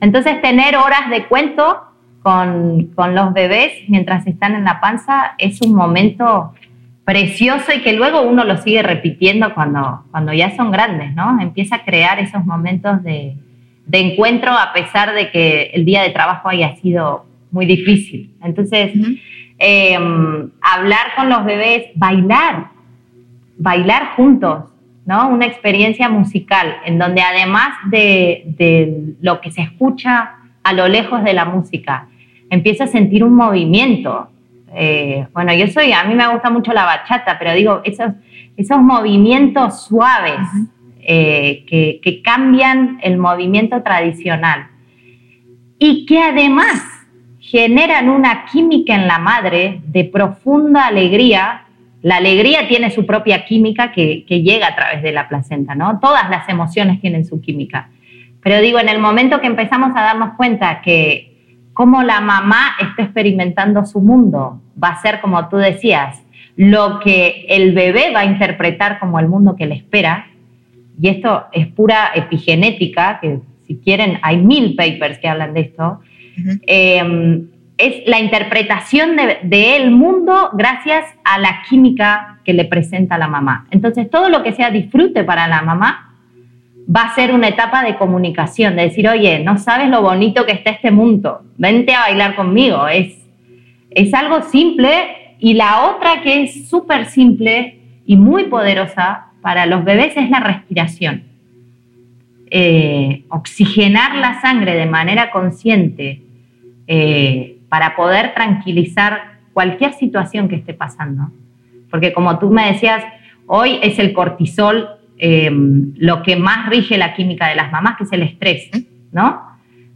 Entonces, tener horas de cuento con, con los bebés mientras están en la panza es un momento precioso y que luego uno lo sigue repitiendo cuando, cuando ya son grandes, ¿no? Empieza a crear esos momentos de, de encuentro a pesar de que el día de trabajo haya sido muy difícil. Entonces, em, hablar con los bebés, bailar, bailar juntos, ¿no? Una experiencia musical en donde además de, lo que se escucha a lo lejos de la música, empieza a sentir un movimiento. Eh, bueno, yo soy, a mí me gusta mucho la bachata, pero digo, esos, esos movimientos suaves eh, que, que cambian el movimiento tradicional y que además generan una química en la madre de profunda alegría. La alegría tiene su propia química que, llega a través de la placenta, ¿no? Todas las emociones tienen su química. Pero digo, en el momento que empezamos a darnos cuenta que como la mamá está experimentando su mundo, va a ser como tú decías, lo que el bebé va a interpretar como el mundo que le espera, y esto es pura epigenética, que si quieren, hay mil papers que hablan de esto, Em, es la interpretación de, el mundo gracias a la química que le presenta la mamá. Entonces, todo lo que sea disfrute para la mamá va a ser una etapa de comunicación, de decir, oye, no sabes lo bonito que está este mundo, vente a bailar conmigo. Es, es algo simple y la otra que es súper simple y muy poderosa para los bebés es la respiración. Eh, oxigenar la sangre de manera consciente eh, para poder tranquilizar cualquier situación que esté pasando. Porque como tú me decías, hoy es el cortisol em, lo que más rige la química de las mamás, que es el estrés, ¿no?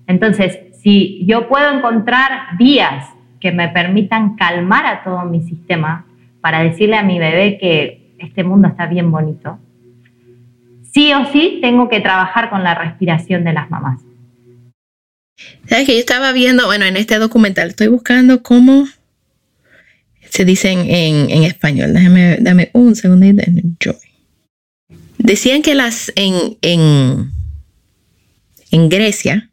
Entonces, si yo puedo encontrar días que me permitan calmar a todo mi sistema para decirle a mi bebé que este mundo está bien bonito, sí o sí tengo que trabajar con la respiración de las mamás. Sabes que yo estaba viendo, bueno, en este documental, estoy buscando cómo se dice en, español. Déjame, dame un segundito. Decían que las en, en, en Grecia,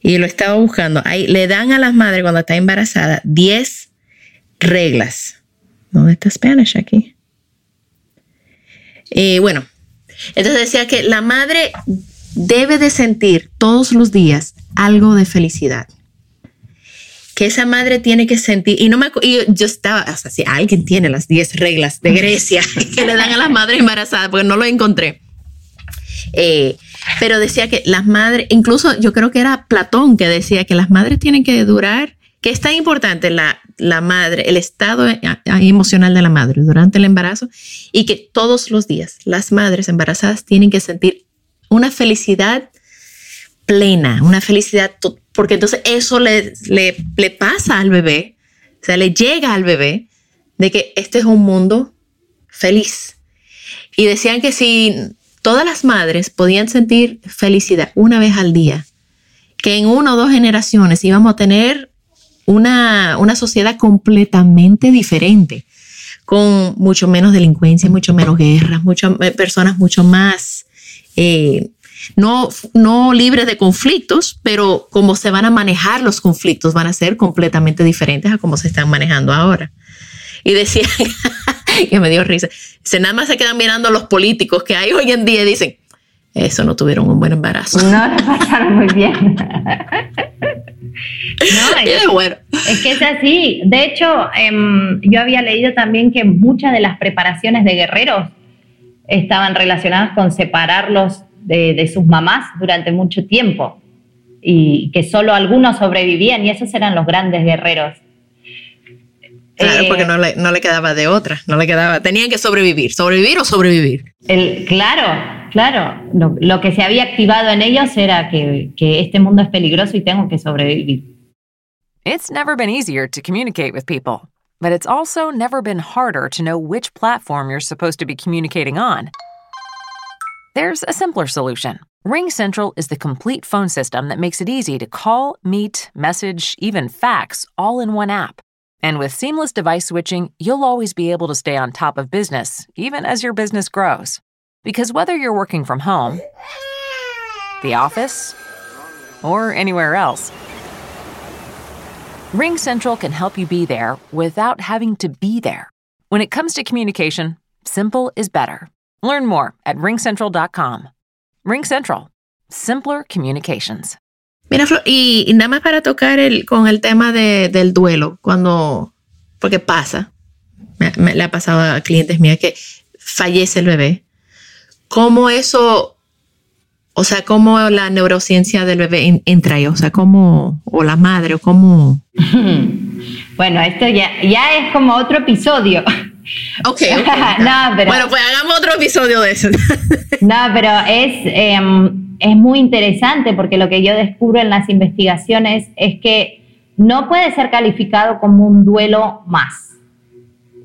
y lo estaba buscando, ahí le dan a las madres cuando está embarazada 10 reglas. ¿Dónde está Spanish aquí? Eh, bueno, entonces decía que la madre debe de sentir todos los días algo de felicidad. Que esa madre tiene que sentir, y no me yo estaba, o sea, si alguien tiene las 10 reglas de Grecia que le dan a las madres embarazadas, porque no lo encontré. Eh, pero decía que las madres, incluso yo creo que era Platón que decía que las madres tienen que durar, que es tan importante la, la madre, el estado eh, emocional de la madre durante el embarazo y que todos los días las madres embarazadas tienen que sentir una felicidad plena, una felicidad, porque entonces eso le, le, pasa al bebé, o sea, le llega al bebé de que este es un mundo feliz. Y decían que si todas las madres podían sentir felicidad una vez al día, que en una o dos generaciones íbamos a tener una, sociedad completamente diferente, con mucho menos delincuencia, mucho menos guerras, muchas eh, personas mucho más, eh, no, no libres de conflictos, pero cómo se van a manejar los conflictos van a ser completamente diferentes a cómo se están manejando ahora. Y decía, que me dio risa. Se nada más se quedan mirando a los políticos que hay hoy en día y dicen, eso no tuvieron un buen embarazo. No lo pasaron muy bien. No, es, bueno. es que es así. De hecho, em, yo había leído también que muchas de las preparaciones de guerreros estaban relacionadas con separarlos de, de sus mamás durante mucho tiempo y que solo algunos sobrevivían y esos eran los grandes guerreros. Claro, Eh, porque no le, no le quedaba de otra, no le quedaba, tenían que sobrevivir, sobrevivir o sobrevivir. El, claro, claro. Lo, lo que se había activado en ellos era que, que este mundo es peligroso y tengo que sobrevivir. It's never been easier to communicate with people, but it's also never been harder to know which platform you're supposed to be communicating on. There's a simpler solution. Ring Central is the complete phone system that makes it easy to call, meet, message, even fax all in one app. And with seamless device switching, you'll always be able to stay on top of business, even as your business grows. Because whether you're working from home, the office, or anywhere else, Ring Central can help you be there without having to be there. When it comes to communication, simple is better. Learn more at ringcentral.com. Ring Central, simpler communications. Mira, Flor, y, y nada más para tocar el, con el tema de- del duelo, cuando, porque pasa, me, me- le ha pasado a clientes mías que fallece el bebé, cómo eso, o sea, cómo la neurociencia del bebé en- entra ahí, o sea, cómo, o la madre, o cómo... Bueno, esto ya, ya es como otro episodio. Ok, No, pero- Bueno, pues hagamos otro episodio de eso. No, pero es, em, es muy interesante porque lo que yo descubro en las investigaciones es que no puede ser calificado como un duelo más.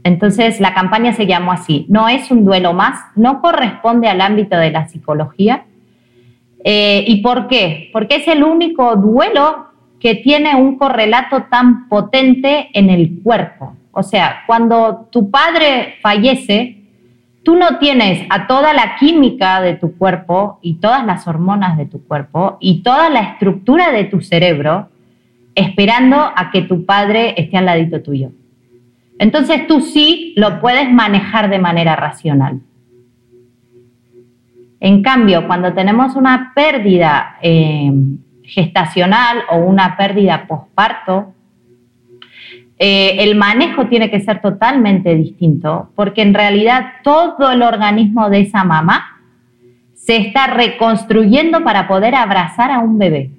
Entonces la campaña se llamó así, no es un duelo más, no corresponde al ámbito de la psicología. Eh, ¿Y por qué? Porque es el único duelo que tiene un correlato tan potente en el cuerpo. O sea, cuando tu padre fallece, tú no tienes a toda la química de tu cuerpo y todas las hormonas de tu cuerpo y toda la estructura de tu cerebro esperando a que tu padre esté al ladito tuyo. Entonces tú sí lo puedes manejar de manera racional. En cambio, cuando tenemos una pérdida eh, gestacional o una pérdida posparto, eh, el manejo tiene que ser totalmente distinto, porque en realidad todo el organismo de esa mamá se está reconstruyendo para poder abrazar a un bebé.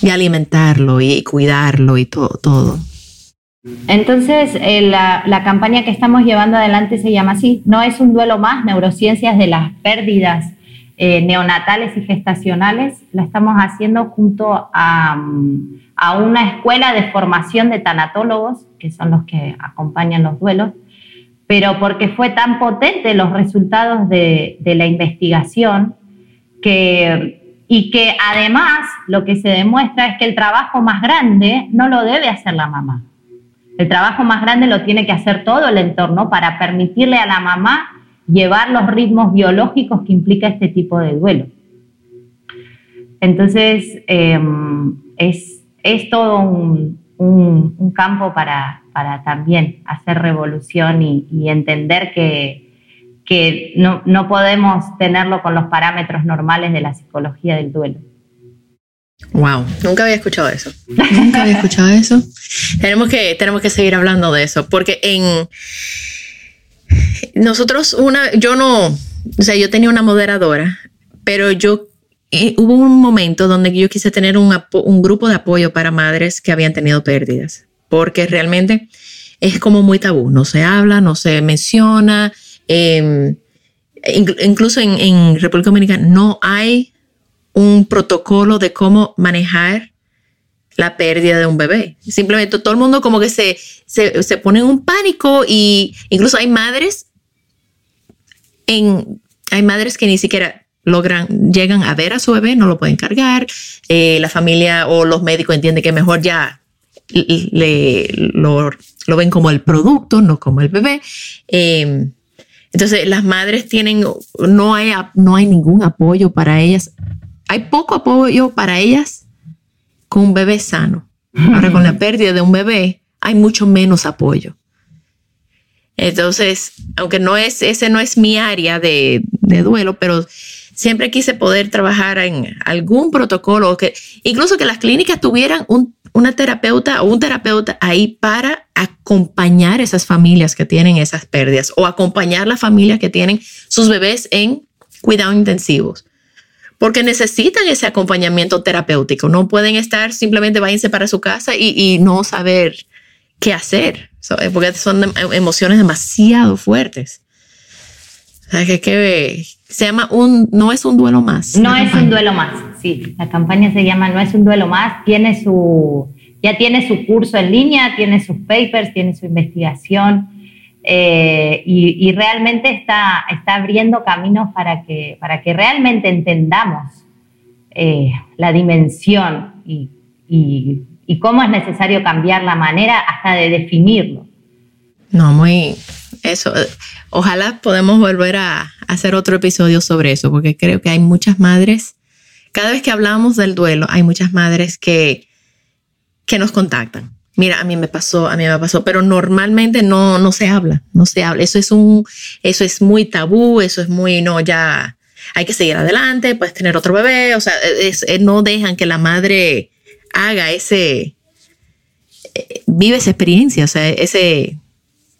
y alimentarlo y cuidarlo y todo, todo. Entonces, eh, la, la campaña que estamos llevando adelante se llama así, no es un duelo más, neurociencias de las pérdidas eh, neonatales y gestacionales, la estamos haciendo junto a, mm, a una escuela de formación de tanatólogos, que son los que acompañan los duelos, pero porque fue tan potente los resultados de, de la investigación que, y que además lo que se demuestra es que el trabajo más grande no lo debe hacer la mamá. El trabajo más grande lo tiene que hacer todo el entorno para permitirle a la mamá llevar los ritmos biológicos que implica este tipo de duelo. Entonces, eh, es, es, todo un, un, un campo para, para, también hacer revolución y, y entender que, que no, no, podemos tenerlo con los parámetros normales de la psicología del duelo. Wow, nunca había escuchado eso. Nunca había escuchado eso. Tenemos que, tenemos que seguir hablando de eso, porque en nosotros, una, yo no, o sea, yo tenía una moderadora, pero yo eh, hubo un momento donde yo quise tener un, un grupo de apoyo para madres que habían tenido pérdidas, porque realmente es como muy tabú, no se habla, no se menciona, eh, incluso en, en República Dominicana no hay un protocolo de cómo manejar la pérdida de un bebé. Simplemente todo el mundo como que se, se, se pone en un pánico y incluso hay madres en, hay madres que ni siquiera logran, llegan a ver a su bebé, no lo pueden cargar, eh, la familia o los médicos entienden que mejor ya le, lo, lo, ven como el producto, no como el bebé. Eh, entonces las madres tienen, no hay, no hay ningún apoyo para ellas. Hay poco apoyo para ellas con un bebé sano. Ahora con la pérdida de un bebé hay mucho menos apoyo. Entonces, aunque no es, ese no es mi área de, de duelo, pero siempre quise poder trabajar en algún protocolo, que incluso que las clínicas tuvieran un, una terapeuta o un terapeuta ahí para acompañar esas familias que tienen esas pérdidas o acompañar las familias que tienen sus bebés en cuidados intensivos. Porque necesitan ese acompañamiento terapéutico. No pueden estar simplemente váyanse para su casa y, y no saber qué hacer. Porque son emociones demasiado fuertes. O sea, que, que, se llama un, no es un duelo más. No es un duelo más, sí. La campaña se llama No es un duelo más. Tiene su, ya tiene su curso en línea, tiene sus papers, tiene su investigación eh, y, realmente está, está abriendo caminos para que, para que realmente entendamos eh, la dimensión y, cómo es necesario cambiar la manera hasta de definirlo. No, muy, eso, ojalá podamos volver a hacer otro episodio sobre eso, porque creo que hay muchas madres, cada vez que hablamos del duelo, hay muchas madres que, que nos contactan. Mira, a mí me pasó, a mí me pasó, pero normalmente no, no se habla, no se habla. Eso es un, eso es muy tabú, eso es muy, no, ya hay que seguir adelante, puedes tener otro bebé, o sea, es, no dejan que la madre haga ese, eh, vive esa experiencia, o sea, ese,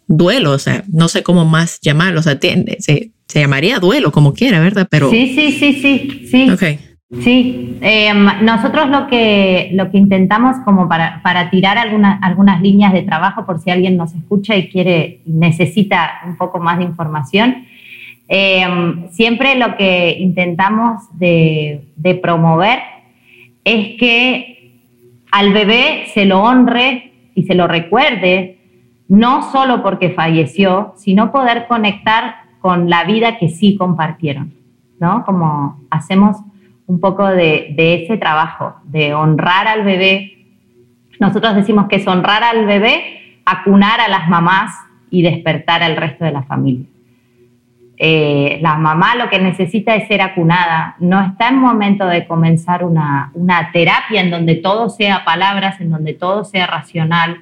duelo, o sea, no sé cómo más llamarlo, o sea, se, se, llamaría duelo como quiera, ¿verdad? Pero... Sí, sí, sí, sí, sí. Okay. Sí, em, nosotros lo que, lo que intentamos como para, para tirar algunas líneas de trabajo por si alguien nos escucha y quiere, necesita un poco más de información, em, siempre lo que intentamos de, de promover es que al bebé se lo honre y se lo recuerde no solo porque falleció, sino poder conectar con la vida que sí compartieron, ¿no? Como hacemos un poco de, ese trabajo, de honrar al bebé. Nosotros decimos que es honrar al bebé, acunar a las mamás y despertar al resto de la familia. Eh, la mamá lo que necesita es ser acunada, no está en momento de comenzar una, una terapia en donde todo sea palabras, en donde todo sea racional,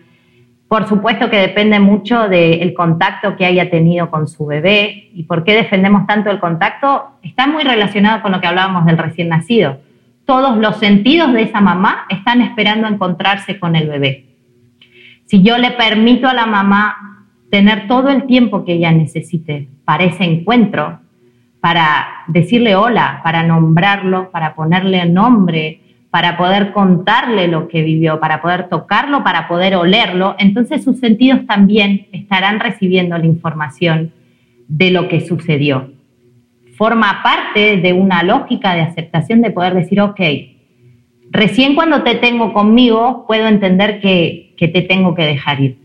por supuesto que depende mucho del contacto que haya tenido con su bebé y por qué defendemos tanto el contacto. Está muy relacionado con lo que hablábamos del recién nacido. Todos los sentidos de esa mamá están esperando encontrarse con el bebé. Si yo le permito a la mamá tener todo el tiempo que ella necesite para ese encuentro, para decirle hola, para nombrarlo, para ponerle nombre, para poder contarle lo que vivió, para poder tocarlo, para poder olerlo, entonces sus sentidos también estarán recibiendo la información de lo que sucedió. Forma parte de una lógica de aceptación de poder decir, ok, recién cuando te tengo conmigo puedo entender que, que te tengo que dejar ir.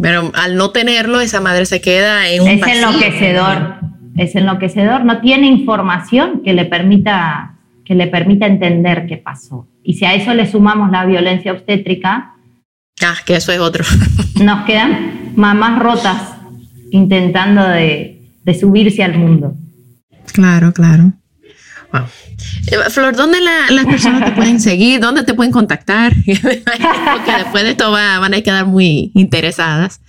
Pero al no tenerlo, esa madre se queda en un Es enloquecedor, es enloquecedor, no tiene información que le permita que le permita entender qué pasó. Y si a eso le sumamos la violencia obstétrica, ah, que eso es otro. nos quedan mamás rotas intentando de, subirse al mundo. Claro, claro. Wow. Eh, Flor, ¿dónde las personas te pueden seguir? ¿Dónde te pueden contactar? Porque después de esto van a quedar muy interesadas.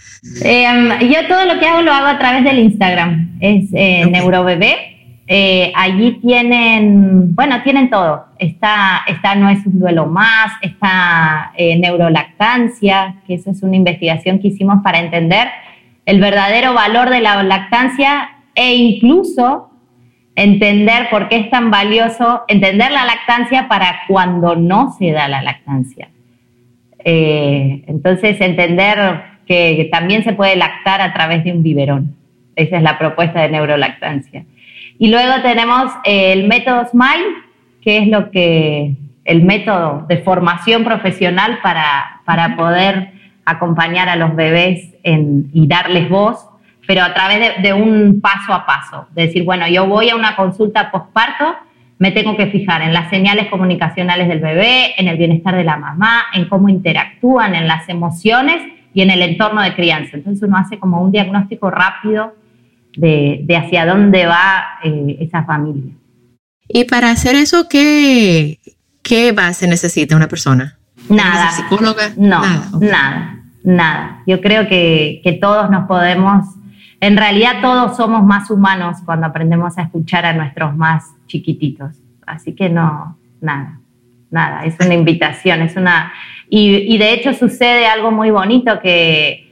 Em, yo todo lo que hago lo hago a través del Instagram. Es eh, Neurobebé eh, allí tienen, bueno, tienen todo. Está, está No es un duelo más, está eh, neurolactancia, que eso es una investigación que hicimos para entender el verdadero valor de la lactancia e incluso entender por qué es tan valioso entender la lactancia para cuando no se da la lactancia. Eh, entonces, entender que también se puede lactar a través de un biberón. Esa es la propuesta de neurolactancia. Y luego tenemos el método SMILE, que es lo que el método de formación profesional para, para poder acompañar a los bebés y darles voz, pero a través de, un paso a paso. De decir, bueno, yo voy a una consulta postparto, me tengo que fijar en las señales comunicacionales del bebé, en el bienestar de la mamá, en cómo interactúan, en las emociones y en el entorno de crianza. Entonces uno hace como un diagnóstico rápido de, hacia dónde va eh, esa familia. Y para hacer eso, ¿qué, qué base necesita una persona? Nada. ¿Psicóloga? No, nada, nada, Yo creo que, todos nos podemos... en realidad todos somos más humanos cuando aprendemos a escuchar a nuestros más chiquititos. Así que no, nada, nada, es una invitación, es una... Y, de hecho sucede algo muy bonito que,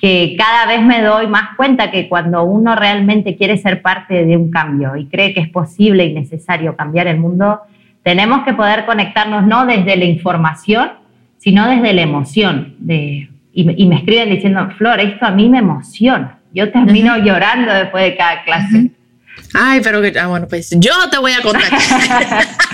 que cada vez me doy más cuenta que cuando uno realmente quiere ser parte de un cambio y cree que es posible y necesario cambiar el mundo, tenemos que poder conectarnos no desde la información, sino desde la emoción. De, y, me escriben diciendo, Flor, esto a mí me emociona. Yo termino llorando después de cada clase. Ay, pero que, ah, bueno, pues yo te voy a contar.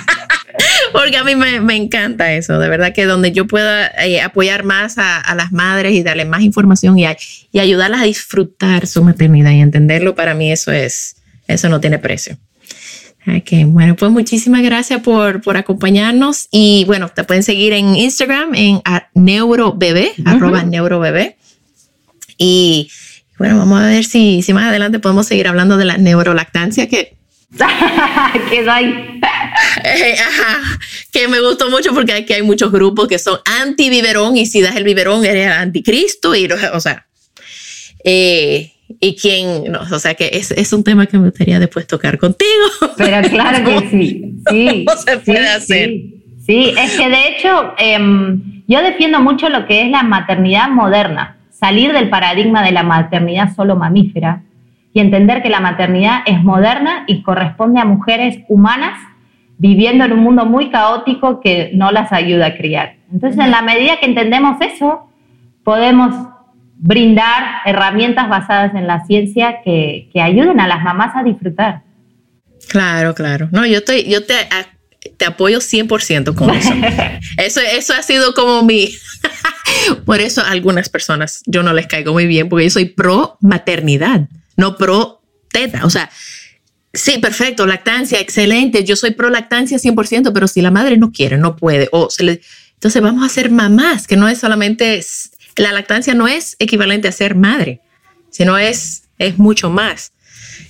Porque a mí me, encanta eso, de verdad que donde yo pueda eh, apoyar más a, las madres y darle más información y, y ayudarlas a disfrutar su maternidad y entenderlo, para mí eso es, eso no tiene precio. Ok, bueno, pues muchísimas gracias por, por acompañarnos y bueno, te pueden seguir en Instagram en neurobebé, arroba neurobebé. Y bueno, vamos a ver si, si más adelante podemos seguir hablando de la neurolactancia que... que ahí. Eh, ajá, que me gustó mucho porque aquí hay muchos grupos que son anti-biberón y si das el biberón eres anticristo y, o sea, eh, y quién, no, o sea que es, es, un tema que me gustaría después tocar contigo. Pero claro que sí, sí. ¿Cómo se puede hacer? Sí, es que de hecho em, yo defiendo mucho lo que es la maternidad moderna, salir del paradigma de la maternidad solo mamífera y entender que la maternidad es moderna y corresponde a mujeres humanas viviendo en un mundo muy caótico que no las ayuda a criar. Entonces, en la medida que entendemos eso, podemos brindar herramientas basadas en la ciencia que, que, ayuden a las mamás a disfrutar. Claro, claro. No, yo, estoy, yo te, te apoyo 100% con eso. eso. Eso ha sido como mi... Por eso a algunas personas yo no les caigo muy bien porque yo soy pro maternidad, no pro teta. O sea, sí, perfecto, lactancia, excelente. Yo soy pro lactancia 100%, pero si la madre no quiere, no puede, o se le... Entonces vamos a ser mamás, que no es solamente la lactancia no es equivalente a ser madre, sino es, es mucho más.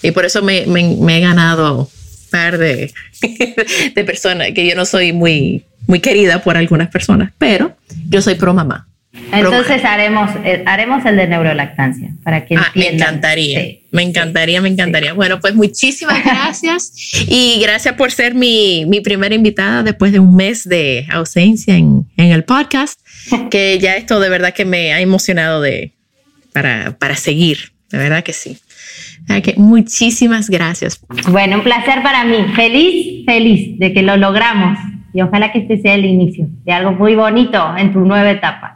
Y por eso me, he ganado un par de, de, personas, que yo no soy muy, muy querida por algunas personas, pero yo soy pro mamá. Entonces haremos, eh, haremos el de neurolactancia para que ah, Me encantaría, me encantaría, me encantaría. Bueno, pues muchísimas gracias y gracias por ser mi, mi, primera invitada después de un mes de ausencia en, en, el podcast, que ya esto de verdad que me ha emocionado de, para, para seguir, de verdad que sí. que muchísimas gracias. Bueno, un placer para mí. Feliz, feliz de que lo logramos y ojalá que este sea el inicio de algo muy bonito en tu nueva etapa.